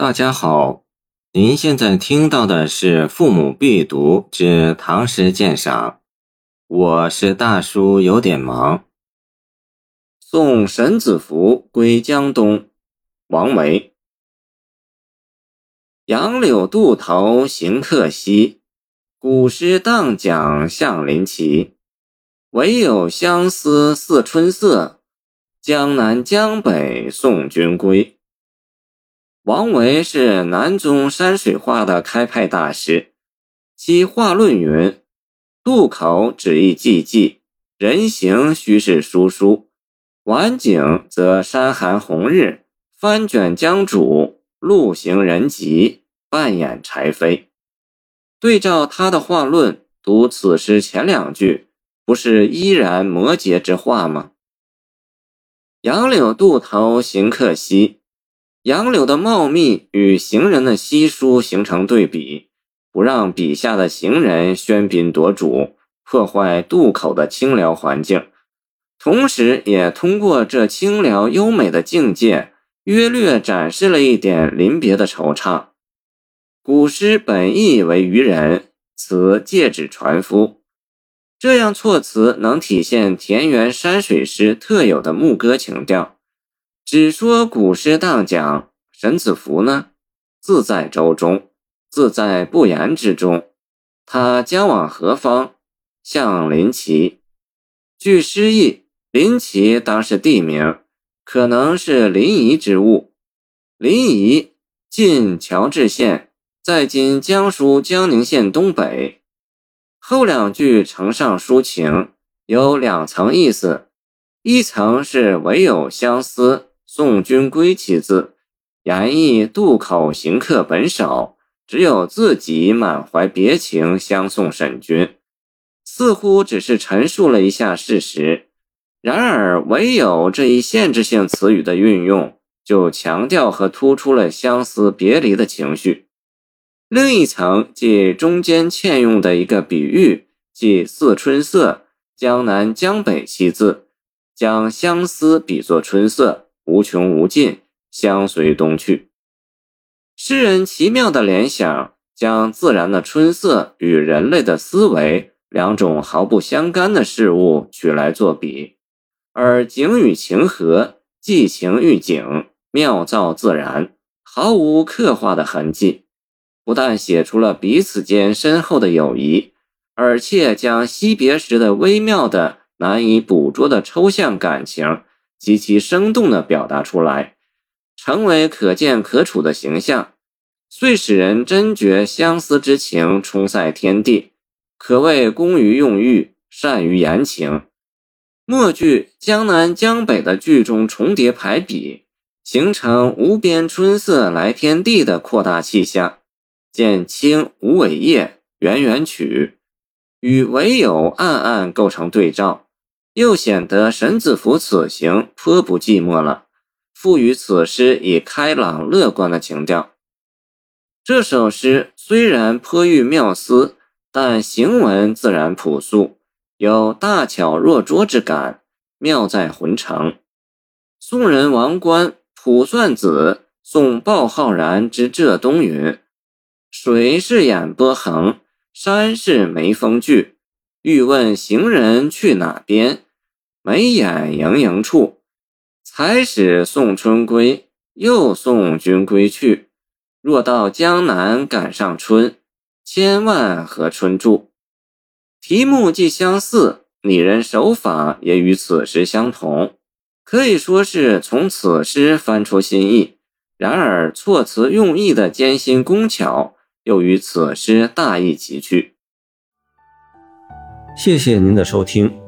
大家好，您现在听到的是《父母必读之唐诗鉴赏》，我是大叔，有点忙。送沈子服归江东，王维。杨柳渡头行客稀，古诗当讲向临齐。唯有相思似春色，江南江北送君归。王维是南宗山水画的开派大师，其画论云：“渡口只宜寂寂，人行须是疏疏。晚景则山寒红日，翻卷江渚，路行人急，半掩柴扉。”对照他的画论，读此诗前两句，不是依然摩诘之画吗？杨柳渡头行客稀。杨柳的茂密与行人的稀疏形成对比，不让笔下的行人喧宾夺主，破坏渡口的清凉环境，同时也通过这清凉优美的境界，约略展示了一点临别的惆怅。古诗本意为渔人，此借指船夫，这样措辞能体现田园山水诗特有的牧歌情调。只说古诗当讲，沈子福呢，自在舟中，自在不言之中。他将往何方？向临齐。据诗意，临齐当是地名，可能是临沂之物。临沂晋乔治县，在今江苏江宁县东北。后两句承上抒情，有两层意思：一层是唯有相思。送君归其字，言意渡口行客本少，只有自己满怀别情相送沈君，似乎只是陈述了一下事实。然而，唯有这一限制性词语的运用，就强调和突出了相思别离的情绪。另一层即中间嵌用的一个比喻，即似春色，江南江北七字，将相思比作春色。无穷无尽，相随东去。诗人奇妙的联想，将自然的春色与人类的思维两种毫不相干的事物取来作比，而景与情合，寄情喻景，妙造自然，毫无刻画的痕迹。不但写出了彼此间深厚的友谊，而且将惜别时的微妙的、难以捕捉的抽象感情。极其生动地表达出来，成为可见可处的形象，遂使人真觉相思之情充塞天地，可谓工于用玉，善于言情。末句江南江北的句中重叠排比，形成无边春色来天地的扩大气象。见清无尾叶圆圆曲，与唯有暗暗构成对照。又显得沈子服此行颇不寂寞了，赋予此诗以开朗乐观的情调。这首诗虽然颇寓妙思，但行文自然朴素，有大巧若拙之感，妙在浑成。宋人王观《卜算子·送鲍浩然之浙东》云：“水是眼波横，山是眉峰聚。欲问行人去哪边？”眉眼盈盈处，才始送春归，又送君归去。若到江南赶上春，千万和春住。题目既相似，拟人手法也与此诗相同，可以说是从此诗翻出新意。然而措辞用意的艰辛工巧，又与此诗大异其趣。谢谢您的收听。